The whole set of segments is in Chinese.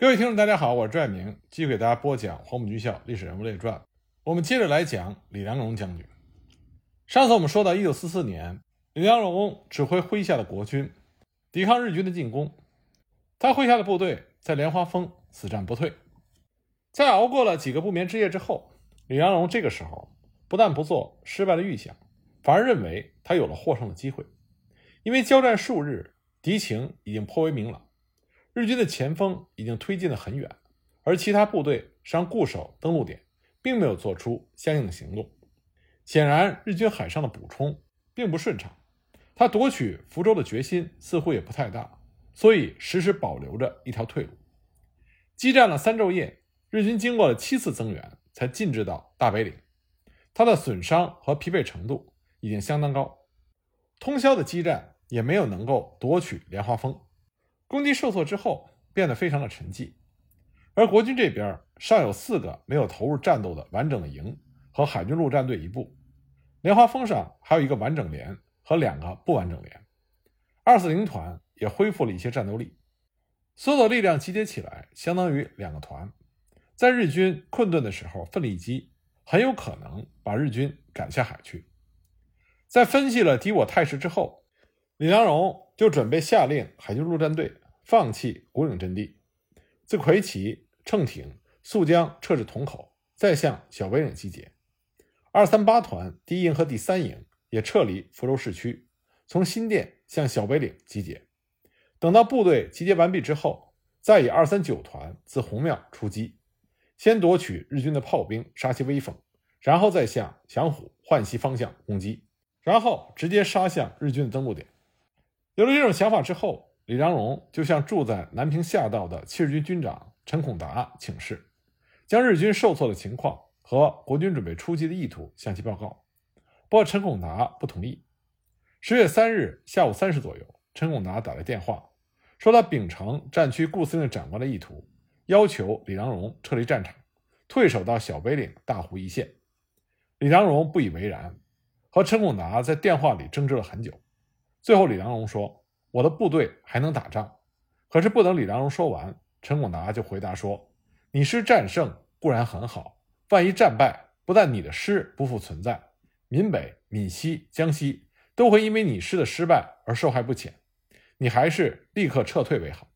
各位听众，大家好，我是拽明，继续给大家播讲《黄埔军校历史人物列传》。我们接着来讲李良荣将军。上次我们说到，一九四四年，李良荣指挥麾下的国军抵抗日军的进攻，他麾下的部队在莲花峰死战不退。在熬过了几个不眠之夜之后，李良荣这个时候不但不做失败的预想，反而认为他有了获胜的机会，因为交战数日，敌情已经颇为明朗。日军的前锋已经推进得很远，而其他部队尚固守登陆点，并没有做出相应的行动。显然，日军海上的补充并不顺畅，他夺取福州的决心似乎也不太大，所以时时保留着一条退路。激战了三昼夜，日军经过了七次增援，才进至到大北岭。他的损伤和疲惫程度已经相当高，通宵的激战也没有能够夺取莲花峰。攻击受挫之后，变得非常的沉寂，而国军这边尚有四个没有投入战斗的完整的营和海军陆战队一部，莲花峰上还有一个完整连和两个不完整连，二四零团也恢复了一些战斗力，所有的力量集结起来，相当于两个团，在日军困顿的时候奋力一击，很有可能把日军赶下海去。在分析了敌我态势之后，李良荣就准备下令海军陆战队。放弃古岭阵地，自魁旗、乘艇速将撤至桶口，再向小北岭集结。二三八团第一营和第三营也撤离福州市区，从新店向小北岭集结。等到部队集结完毕之后，再以二三九团自红庙出击，先夺取日军的炮兵，杀其威风，然后再向祥虎、浣溪方向攻击，然后直接杀向日军的登陆点。有了这种想法之后。李良荣就向住在南平下道的七日军军长陈孔达请示，将日军受挫的情况和国军准备出击的意图向其报告。不过陈孔达不同意。十月三日下午三时左右，陈孔达打来电话，说他秉承战区顾司令长官的意图，要求李良荣撤离战场，退守到小北岭大湖一线。李良荣不以为然，和陈孔达在电话里争执了很久。最后，李良荣说。我的部队还能打仗，可是不等李良荣说完，陈拱达就回答说：“你师战胜固然很好，万一战败，不但你的师不复存在，闽北、闽西、江西都会因为你师的失败而受害不浅。你还是立刻撤退为好。”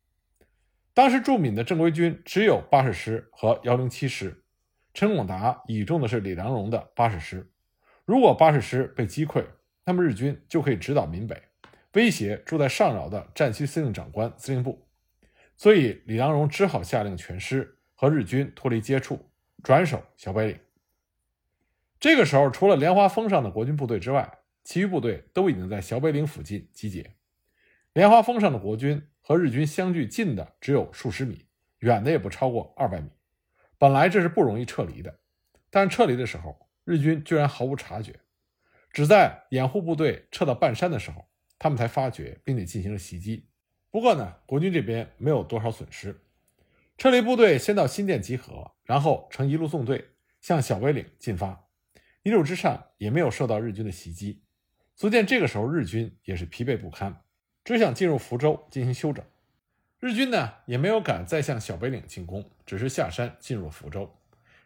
当时驻闽的正规军只有八十师和幺零七师，陈拱达倚重的是李良荣的八十师。如果八十师被击溃，那么日军就可以直捣闽北。威胁住在上饶的战区司令长官司令部，所以李良荣只好下令全师和日军脱离接触，转守小北岭。这个时候，除了莲花峰上的国军部队之外，其余部队都已经在小北岭附近集结。莲花峰上的国军和日军相距近的只有数十米，远的也不超过二百米。本来这是不容易撤离的，但撤离的时候，日军居然毫无察觉，只在掩护部队撤到半山的时候。他们才发觉，并且进行了袭击。不过呢，国军这边没有多少损失。撤离部队先到新店集合，然后乘一路纵队向小北岭进发。一路之上也没有受到日军的袭击。足见这个时候日军也是疲惫不堪，只想进入福州进行休整。日军呢也没有敢再向小北岭进攻，只是下山进入福州。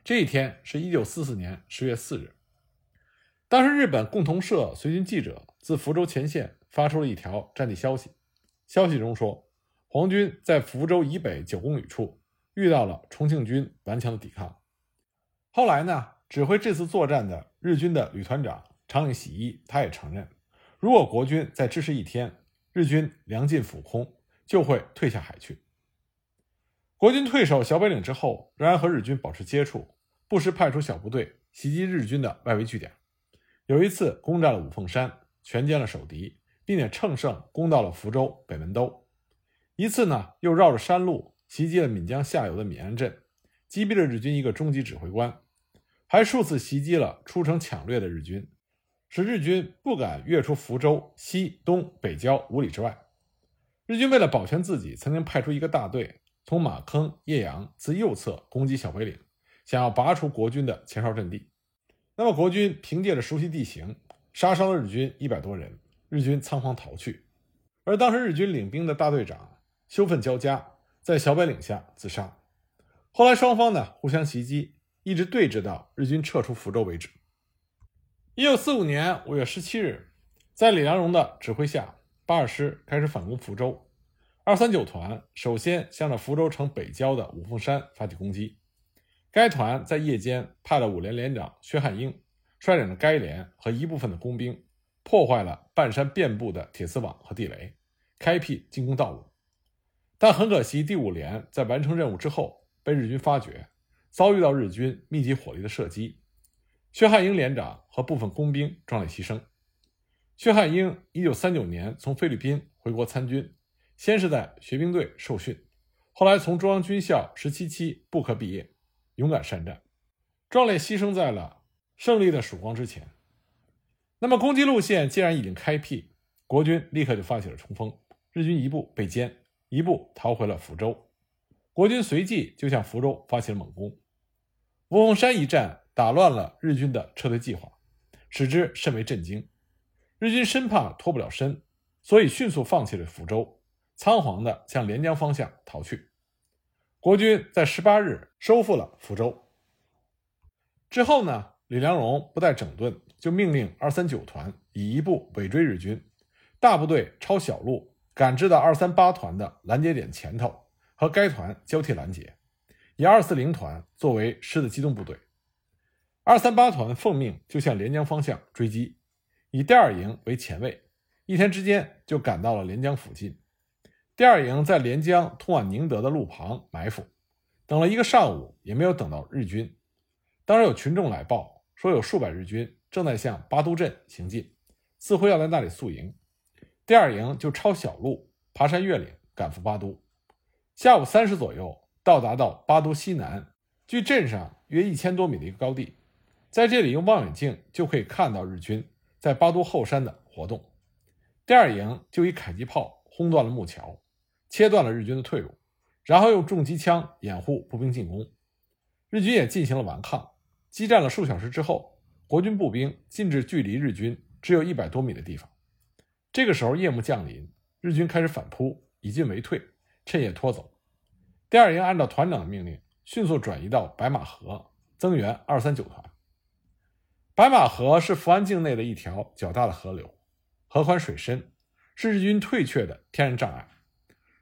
这一天是一九四四年十月四日。当时日本共同社随军记者自福州前线。发出了一条战地消息，消息中说，皇军在福州以北九公里处遇到了重庆军顽强的抵抗。后来呢，指挥这次作战的日军的旅团长长岭喜一，他也承认，如果国军再支持一天，日军粮尽府空，就会退下海去。国军退守小北岭之后，仍然和日军保持接触，不时派出小部队袭击日军的外围据点。有一次攻占了五凤山，全歼了守敌。并且乘胜攻到了福州北门兜，一次呢又绕着山路袭击了闽江下游的闽安镇，击毙了日军一个中级指挥官，还数次袭击了出城抢掠的日军，使日军不敢越出福州西东北郊五里之外。日军为了保全自己，曾经派出一个大队从马坑叶阳自右侧攻击小北岭，想要拔除国军的前哨阵地。那么国军凭借着熟悉地形，杀伤了日军一百多人。日军仓皇逃去，而当时日军领兵的大队长羞愤交加，在小北岭下自杀。后来双方呢互相袭击，一直对峙到日军撤出福州为止。一九四五年五月十七日，在李良荣的指挥下，八二师开始反攻福州。二三九团首先向着福州城北郊的五凤山发起攻击。该团在夜间派了五连连长薛汉英率领着该连和一部分的工兵，破坏了半山遍布的铁丝网和地雷，开辟进攻道路。但很可惜，第五连在完成任务之后被日军发觉，遭遇到日军密集火力的射击，薛汉英连长和部分工兵壮烈牺牲。薛汉英一九三九年从菲律宾回国参军。先是在学兵队受训，后来从中央军校十七期布科毕业，勇敢善战，壮烈牺牲在了胜利的曙光之前。那么攻击路线既然已经开辟，国军立刻就发起了冲锋，日军一部被歼，一部逃回了福州，国军随即就向福州发起了猛攻。五凤山一战打乱了日军的撤退计划，使之甚为震惊。日军生怕脱不了身，所以迅速放弃了福州。仓皇地向连江方向逃去。国军在十八日收复了福州。之后呢，李良荣不待整顿，就命令二三九团以一部尾追日军，大部队抄小路赶至到二三八团的拦截点前头，和该团交替拦截，以二四零团作为师的机动部队。二三八团奉命就向连江方向追击，以第二营为前卫，一天之间就赶到了连江附近。第二营在连江通往宁德的路旁埋伏，等了一个上午也没有等到日军。当时有群众来报说，有数百日军正在向八都镇行进，似乎要在那里宿营。第二营就抄小路爬山越岭赶赴八都。下午三时左右到达到八都西南，距镇上约一千多米的一个高地，在这里用望远镜就可以看到日军在八都后山的活动。第二营就以迫击炮轰断了木桥。切断了日军的退路，然后用重机枪掩护步兵进攻。日军也进行了顽抗，激战了数小时之后，国军步兵进至距离日军只有一百多米的地方。这个时候夜幕降临，日军开始反扑，以进为退，趁夜拖走。第二营按照团长的命令，迅速转移到白马河，增援二三九团。白马河是福安境内的一条较大的河流，河宽水深，是日军退却的天然障碍。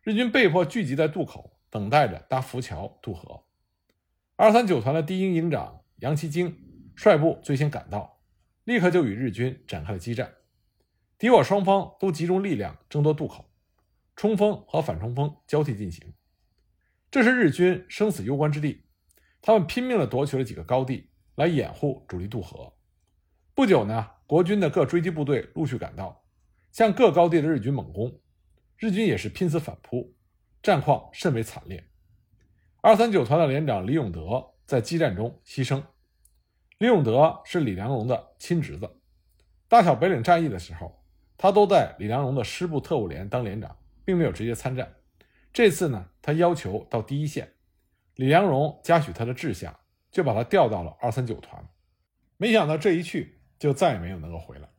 日军被迫聚集在渡口，等待着搭浮桥渡河。二三九团的第一营营长杨其京率部最先赶到，立刻就与日军展开了激战。敌我双方都集中力量争夺渡口，冲锋和反冲锋交替进行。这是日军生死攸关之地，他们拼命地夺取了几个高地来掩护主力渡河。不久呢，国军的各追击部队陆续赶到，向各高地的日军猛攻。日军也是拼死反扑，战况甚为惨烈。二三九团的连长李永德在激战中牺牲。李永德是李良荣的亲侄子，大小北岭战役的时候，他都在李良荣的师部特务连当连长，并没有直接参战。这次呢，他要求到第一线，李良荣嘉许他的志向，就把他调到了二三九团。没想到这一去，就再也没有能够回来。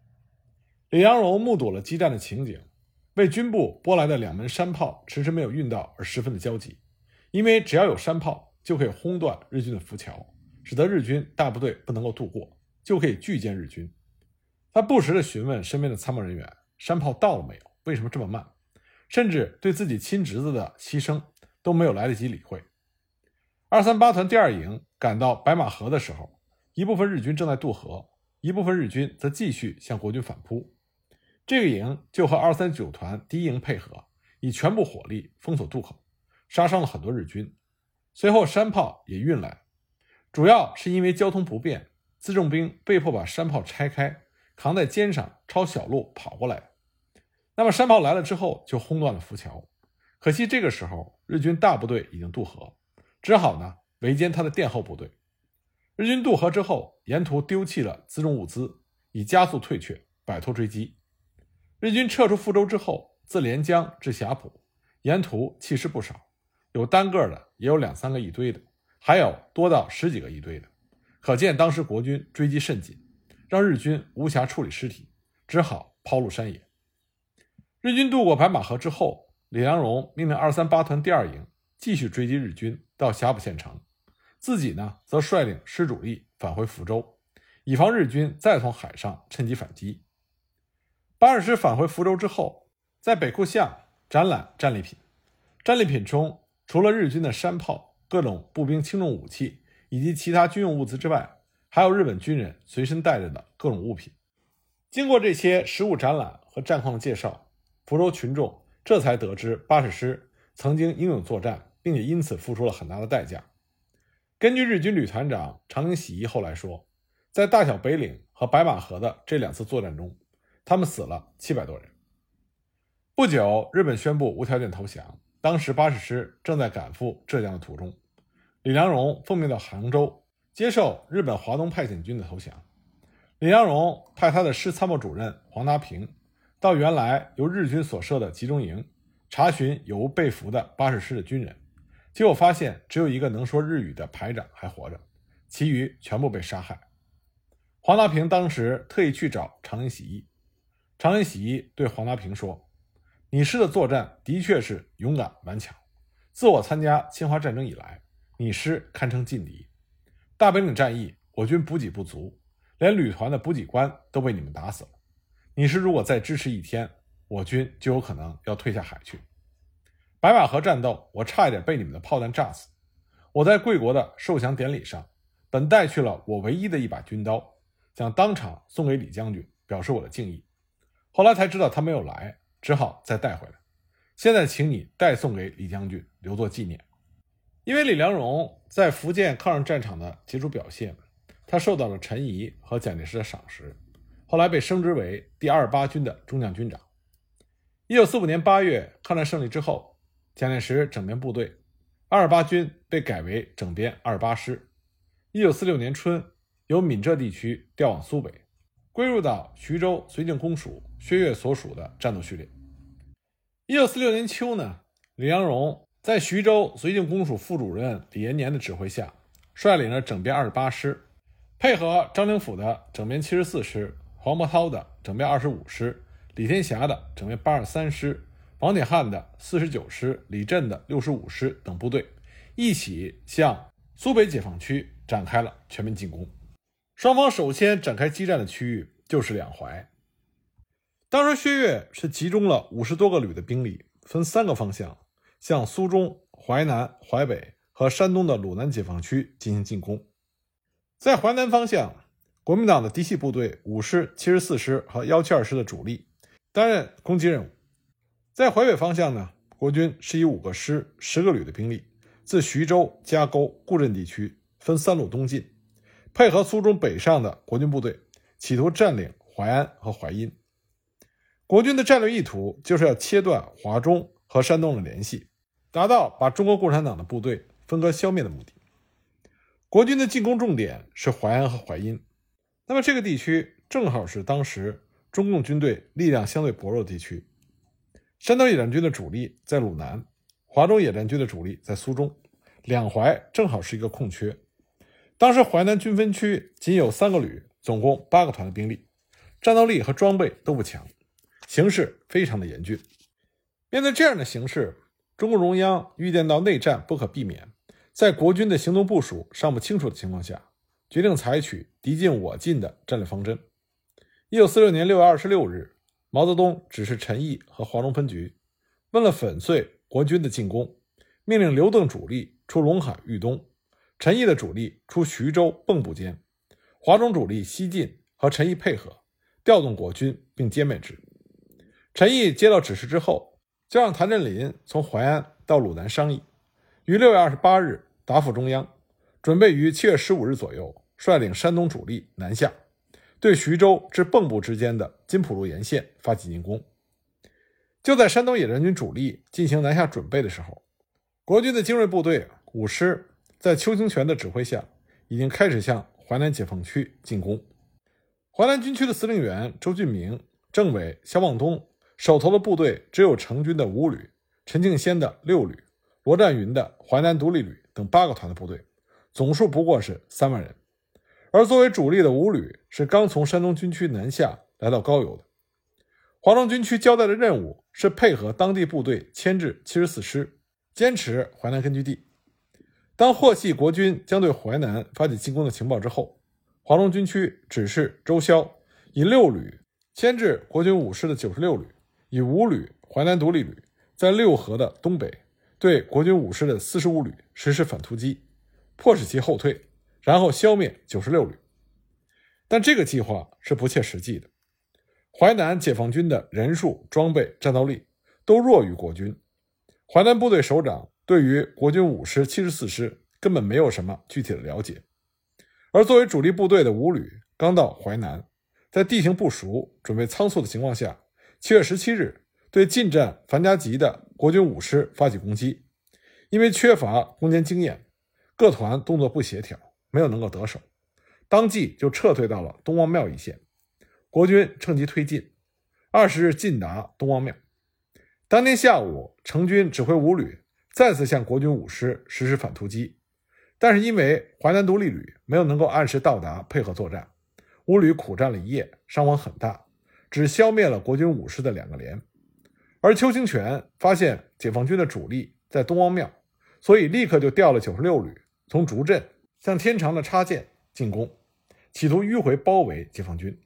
李良荣目睹了激战的情景。为军部拨来的两门山炮迟迟没有运到，而十分的焦急，因为只要有山炮，就可以轰断日军的浮桥，使得日军大部队不能够渡过，就可以拒歼日军。他不时地询问身边的参谋人员：“山炮到了没有？为什么这么慢？”甚至对自己亲侄子的牺牲都没有来得及理会。二三八团第二营赶到白马河的时候，一部分日军正在渡河，一部分日军则继续向国军反扑。这个营就和二三九团第一营配合，以全部火力封锁渡口，杀伤了很多日军。随后山炮也运来，主要是因为交通不便，辎重兵被迫把山炮拆开，扛在肩上抄小路跑过来。那么山炮来了之后，就轰断了浮桥。可惜这个时候日军大部队已经渡河，只好呢围歼他的殿后部队。日军渡河之后，沿途丢弃了辎重物资，以加速退却，摆脱追击。日军撤出福州之后，自连江至霞浦，沿途弃尸不少，有单个的，也有两三个一堆的，还有多到十几个一堆的。可见当时国军追击甚紧，让日军无暇处理尸体，只好抛入山野。日军渡过白马河之后，李良荣命令二三八团第二营继续追击日军到霞浦县城，自己呢则率领师主力返回福州，以防日军再从海上趁机反击。八十师返回福州之后，在北库巷展览战利品，战利品中除了日军的山炮、各种步兵轻重武器以及其他军用物资之外，还有日本军人随身带着的各种物品。经过这些实物展览和战况介绍，福州群众这才得知八十师曾经英勇作战，并且因此付出了很大的代价。根据日军旅团长长岭喜一后来说，在大小北岭和白马河的这两次作战中，他们死了七百多人。不久，日本宣布无条件投降。当时八十师正在赶赴浙江的途中，李良荣奉命到杭州接受日本华东派遣军的投降。李良荣派他的师参谋主任黄达平到原来由日军所设的集中营查询有无被俘的八十师的军人，结果发现只有一个能说日语的排长还活着，其余全部被杀害。黄达平当时特意去找长林喜一，长林喜一对黄达平说：“你师的作战的确是勇敢顽强，自我参加侵华战争以来，你师堪称劲敌。大本岭战役，我军补给不足。”连旅团的补给官都被你们打死了。你是如果再支持一天，我军就有可能要退下海去。白马河战斗，我差一点被你们的炮弹炸死。我在贵国的受降典礼上，本带去了我唯一的一把军刀，想当场送给李将军，表示我的敬意。后来才知道他没有来，只好再带回来。现在请你代送给李将军，留作纪念。因为李良荣在福建抗日战场的杰出表现。他受到了陈仪和蒋介石的赏识，后来被升职为第二十八军的中将军长。一九四五年八月，抗战胜利之后，蒋介石整编部队，二十八军被改为整编二十八师。一九四六年春，由闽浙地区调往苏北，归入到徐州绥靖公署薛岳所属的战斗序列。一九四六年秋呢，李良荣在徐州绥靖公署副主任李延年的指挥下，率领着整编二十八师。配合张灵甫的整编七十四师、黄伯韬的整编二十五师、李天霞的整编八十三师、王铁汉的四十九师、李振的六十五师等部队，一起向苏北解放区展开了全面进攻。双方首先展开激战的区域就是两淮。当时薛岳是集中了五十多个旅的兵力，分三个方向向苏中、淮南、淮北和山东的鲁南解放区进行进攻。在淮南方向，国民党的嫡系部队五师、七十四师和幺七二师的主力担任攻击任务。在淮北方向呢，国军是以五个师、十个旅的兵力，自徐州、夹沟、固镇地区分三路东进，配合苏中北上的国军部队，企图占领淮安和淮阴。国军的战略意图就是要切断华中和山东的联系，达到把中国共产党的部队分割消灭的目的。国军的进攻重点是淮安和淮阴，那么这个地区正好是当时中共军队力量相对薄弱的地区。山东野战军的主力在鲁南，华中野战军的主力在苏中，两淮正好是一个空缺。当时淮南军分区仅有三个旅，总共八个团的兵力，战斗力和装备都不强，形势非常的严峻。面对这样的形势，中共中央预见到内战不可避免。在国军的行动部署尚不清楚的情况下，决定采取敌进我进的战略方针。一九四六年六月二十六日，毛泽东指示陈毅和华中分局，为了粉碎国军的进攻，命令刘邓主力出陇海豫东，陈毅的主力出徐州蚌埠间，华中主力西进，和陈毅配合，调动国军并歼灭之。陈毅接到指示之后，就让谭震林从淮安到鲁南商议，于六月二十八日。答复中央，准备于七月十五日左右率领山东主力南下，对徐州至蚌埠之间的金浦路沿线发起进攻。就在山东野战军主力进行南下准备的时候，国军的精锐部队五师在邱清泉的指挥下，已经开始向淮南解放区进攻。淮南军区的司令员周俊明、政委肖望东手头的部队只有成军的五旅、陈庆先的六旅、罗占云的淮南独立旅。等八个团的部队，总数不过是三万人，而作为主力的五旅是刚从山东军区南下来到高邮的。华中军区交代的任务是配合当地部队牵制七十四师，坚持淮南根据地。当获悉国军将对淮南发起进攻的情报之后，华龙军区指示周骁以六旅牵制国军五师的九十六旅，以五旅淮南独立旅在六合的东北对国军五师的四十五旅实施反突击，迫使其后退，然后消灭九十六旅。但这个计划是不切实际的。淮南解放军的人数、装备、战斗力都弱于国军。淮南部队首长对于国军五师、七十四师根本没有什么具体的了解，而作为主力部队的五旅刚到淮南，在地形不熟、准备仓促的情况下，七月十七日对进占樊家集的国军五师发起攻击。因为缺乏攻坚经验，各团动作不协调，没有能够得手，当即就撤退到了东王庙一线。国军趁机推进，二十日进达东王庙。当天下午，成军指挥五旅再次向国军五师实施反突击，但是因为淮南独立旅没有能够按时到达配合作战，五旅苦战了一夜，伤亡很大，只消灭了国军五师的两个连。而邱清泉发现解放军的主力在东王庙，所以立刻就调了九十六旅从竹镇向天长的插剑进攻，企图迂回包围解放军。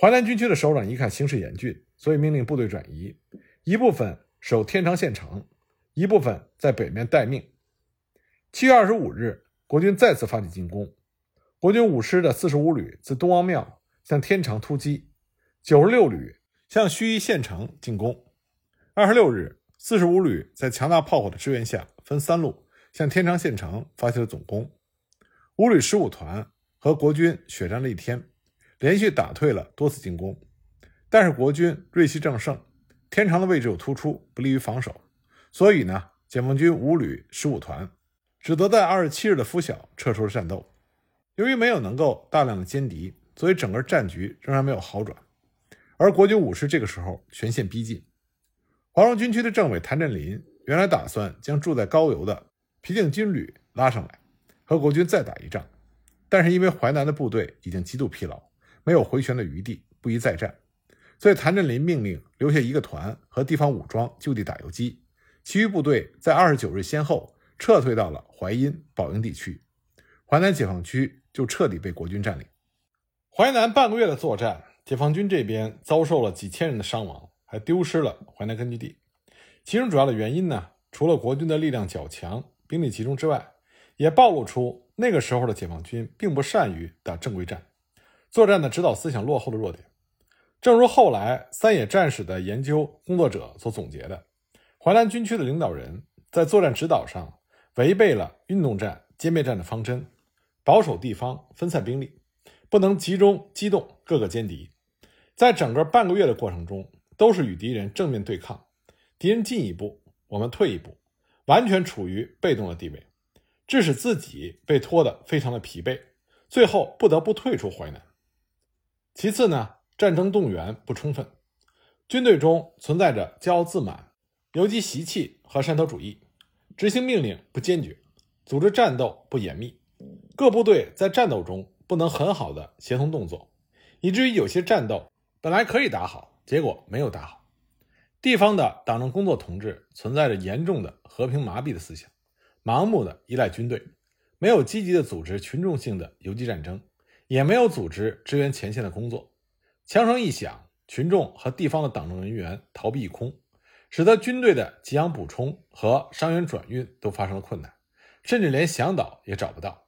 淮南军区的首长一看形势严峻，所以命令部队转移，一部分守天长县城，一部分在北面待命。七月二十五日，国军再次发起进攻，国军五师的四十五旅自东王庙向天长突击，九十六旅向盱眙县城进攻。二十六日，四十五旅在强大炮火的支援下，分三路向天长县城发起了总攻。五旅十五团和国军血战了一天。连续打退了多次进攻，但是国军锐气正盛，天长的位置又突出，不利于防守，所以呢，解放军五旅十五团只得在二十七日的拂晓撤出了战斗。由于没有能够大量的歼敌，所以整个战局仍然没有好转。而国军五师这个时候全线逼近，华容军区的政委谭震林原来打算将住在高邮的皮定军旅拉上来，和国军再打一仗，但是因为淮南的部队已经极度疲劳。没有回旋的余地，不宜再战，所以谭震林命令留下一个团和地方武装就地打游击，其余部队在二十九日先后撤退到了淮阴、宝应地区，淮南解放区就彻底被国军占领。淮南半个月的作战，解放军这边遭受了几千人的伤亡，还丢失了淮南根据地。其中主要的原因呢，除了国军的力量较强、兵力集中之外，也暴露出那个时候的解放军并不善于打正规战。作战的指导思想落后的弱点，正如后来三野战史的研究工作者所总结的，淮南军区的领导人在作战指导上违背了运动战、歼灭战的方针，保守地方，分散兵力，不能集中机动各个歼敌，在整个半个月的过程中，都是与敌人正面对抗，敌人进一步，我们退一步，完全处于被动的地位，致使自己被拖得非常的疲惫，最后不得不退出淮南。其次呢，战争动员不充分，军队中存在着骄傲自满、游击习气和山头主义，执行命令不坚决，组织战斗不严密，各部队在战斗中不能很好的协同动作，以至于有些战斗本来可以打好，结果没有打好。地方的党政工作同志存在着严重的和平麻痹的思想，盲目的依赖军队，没有积极的组织群众性的游击战争。也没有组织支援前线的工作，枪声一响，群众和地方的党政人员逃避一空，使得军队的给养补充和伤员转运都发生了困难，甚至连向导也找不到，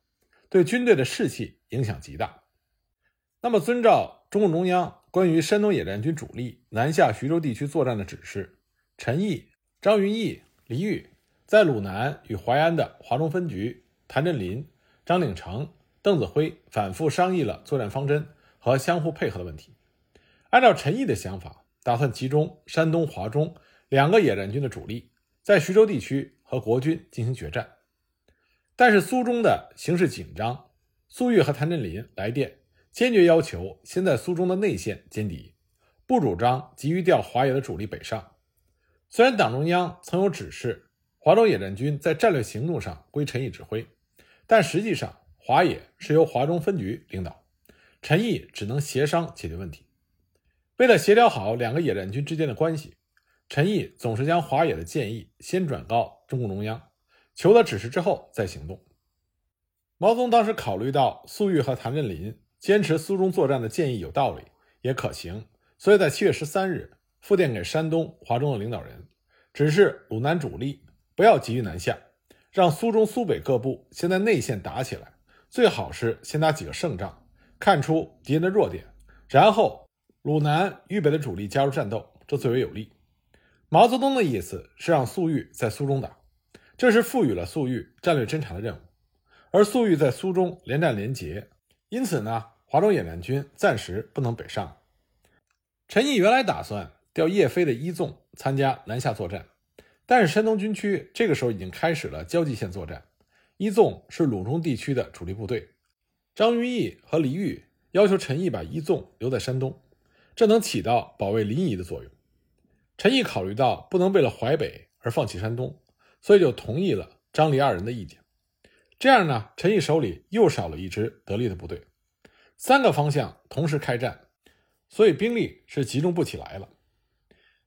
对军队的士气影响极大。那么，遵照中共中央关于山东野战军主力南下徐州地区作战的指示，陈毅、张云逸、黎玉在鲁南与淮安的华中分局谭震林、张鼎成。邓子恢反复商议了作战方针和相互配合的问题。按照陈毅的想法，打算集中山东华中两个野战军的主力，在徐州地区和国军进行决战。但是苏中的形势紧张，粟裕和谭震林来电，坚决要求先在苏中的内线歼敌，不主张急于调华野的主力北上。虽然党中央曾有指示，华中野战军在战略行动上归陈毅指挥，但实际上。华野是由华中分局领导，陈毅只能协商解决问题。为了协调好两个野战军之间的关系，陈毅总是将华野的建议先转告中共中央，求得指示之后再行动。毛泽东当时考虑到粟裕和谭震林坚持苏中作战的建议有道理，也可行，所以在七月十三日复电给山东、华中的领导人，指示鲁南主力不要急于南下，让苏中、苏北各部先在内线打起来，最好是先打几个胜仗，看出敌人的弱点，然后鲁南豫北的主力加入战斗，这最为有利。毛泽东的意思是让粟裕在苏中打，这是赋予了粟裕战略侦察的任务。而粟裕在苏中连战连捷，因此呢，华中野战军暂时不能北上。陈毅原来打算调叶飞的一纵参加南下作战，但是山东军区这个时候已经开始了交际线作战，一纵是鲁中地区的主力部队。张云逸和黎玉要求陈毅把一纵留在山东，这能起到保卫临沂的作用。陈毅考虑到不能为了淮北而放弃山东，所以就同意了张黎二人的意见。这样呢，陈毅手里又少了一支得力的部队，三个方向同时开战，所以兵力是集中不起来了。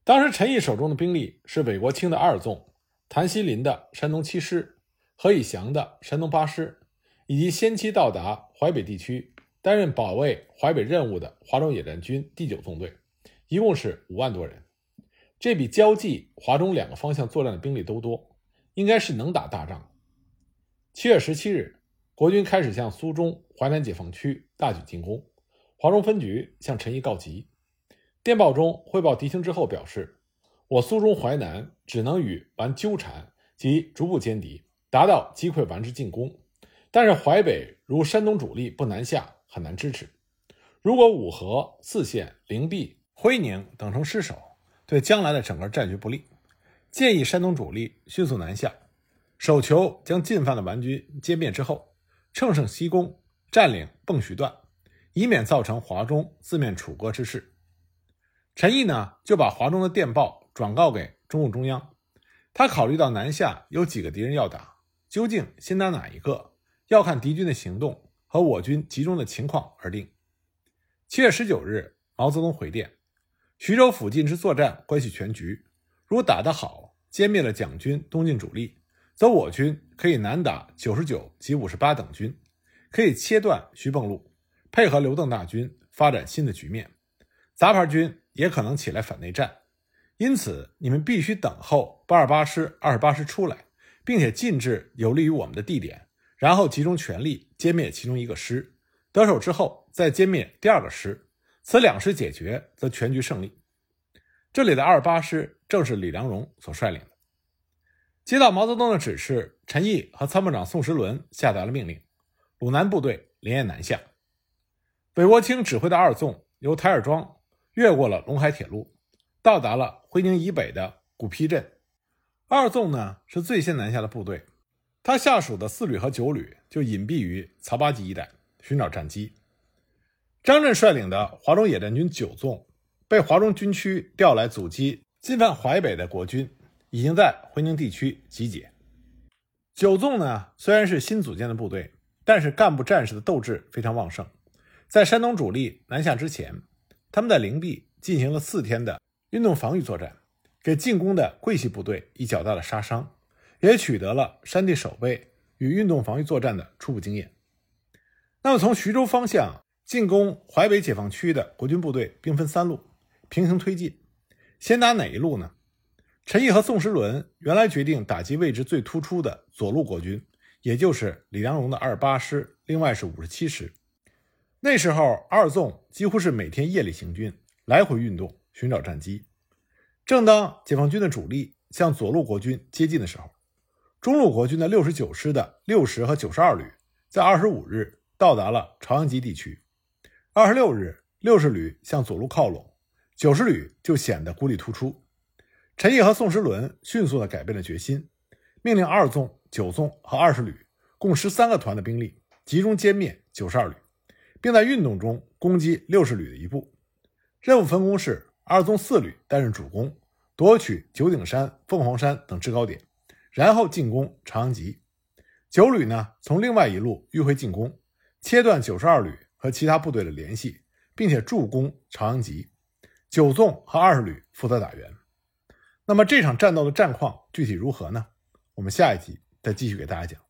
当时陈毅手中的兵力是韦国清的二纵、谭锡林的山东七师、何以祥的山东八师，以及先期到达淮北地区担任保卫淮北任务的华中野战军第九纵队，一共是五万多人，这比交际、华中两个方向作战的兵力都多，应该是能打大仗。七月十七日，国军开始向苏中淮南解放区大举进攻。华中分局向陈毅告急，电报中汇报敌情之后表示：“我苏中淮南只能与顽纠缠及逐步歼敌，达到击溃顽之进攻。但是淮北如山东主力不南下，很难支持。如果五河、泗县、灵璧、会宁等城失守，对将来的整个战局不利。建议山东主力迅速南下。”首求将进犯的顽军歼灭之后，乘胜西攻，占领蚌徐段，以免造成华中四面楚歌之势。陈毅呢，就把华中的电报转告给中共中央。他考虑到南下有几个敌人要打，究竟先打哪一个，要看敌军的行动和我军集中的情况而定。七月十九日，毛泽东回电：徐州附近之作战关系全局，如打得好，歼灭了蒋军东进主力。则我军可以南打九十九及五十八等军，可以切断徐蚌路，配合刘邓大军发展新的局面。杂牌军也可能起来反内战，因此你们必须等候八二八师、二十八师出来，并且进至有利于我们的地点，然后集中全力歼灭其中一个师。得手之后再歼灭第二个师，此两师解决，则全局胜利。这里的二八师正是李良荣所率领的。接到毛泽东的指示，陈毅和参谋长宋时轮下达了命令，鲁南部队连夜南下。北国清指挥的二纵由台儿庄越过了陇海铁路，到达了会宁以北的古邳镇。二纵呢是最先南下的部队，他下属的四旅和九旅就隐蔽于曹八集一带寻找战机。张震率领的华中野战军九纵被华中军区调来阻击进犯淮北的国军。已经在回宁地区集结。九纵呢，虽然是新组建的部队，但是干部战士的斗志非常旺盛。在山东主力南下之前，他们在灵璧进行了四天的运动防御作战，给进攻的桂系部队以较大的杀伤，也取得了山地守备与运动防御作战的初步经验。那么，从徐州方向进攻淮北解放区的国军部队兵分三路，平行推进，先打哪一路呢？陈毅和宋时轮原来决定打击位置最突出的左路国军，也就是李良荣的二八师，另外是五十七师。那时候二纵几乎是每天夜里行军，来回运动寻找战机。正当解放军的主力向左路国军接近的时候，中路国军的六十九师的六十和九十二旅在二十五日到达了朝阳集地区。二十六日，六十旅向左路靠拢，九十旅就显得孤立突出。陈毅和宋时轮迅速地改变了决心，命令二纵、九纵和二十旅共十三个团的兵力集中歼灭九十二旅，并在运动中攻击六十旅的一部。任务分工是：二纵四旅担任主攻，夺取九鼎山、凤凰山等制高点，然后进攻长阳集；九旅呢，从另外一路迂回进攻，切断九十二旅和其他部队的联系，并且助攻朝阳集。九纵和二十旅负责打援。那么这场战斗的战况具体如何呢？我们下一集再继续给大家讲。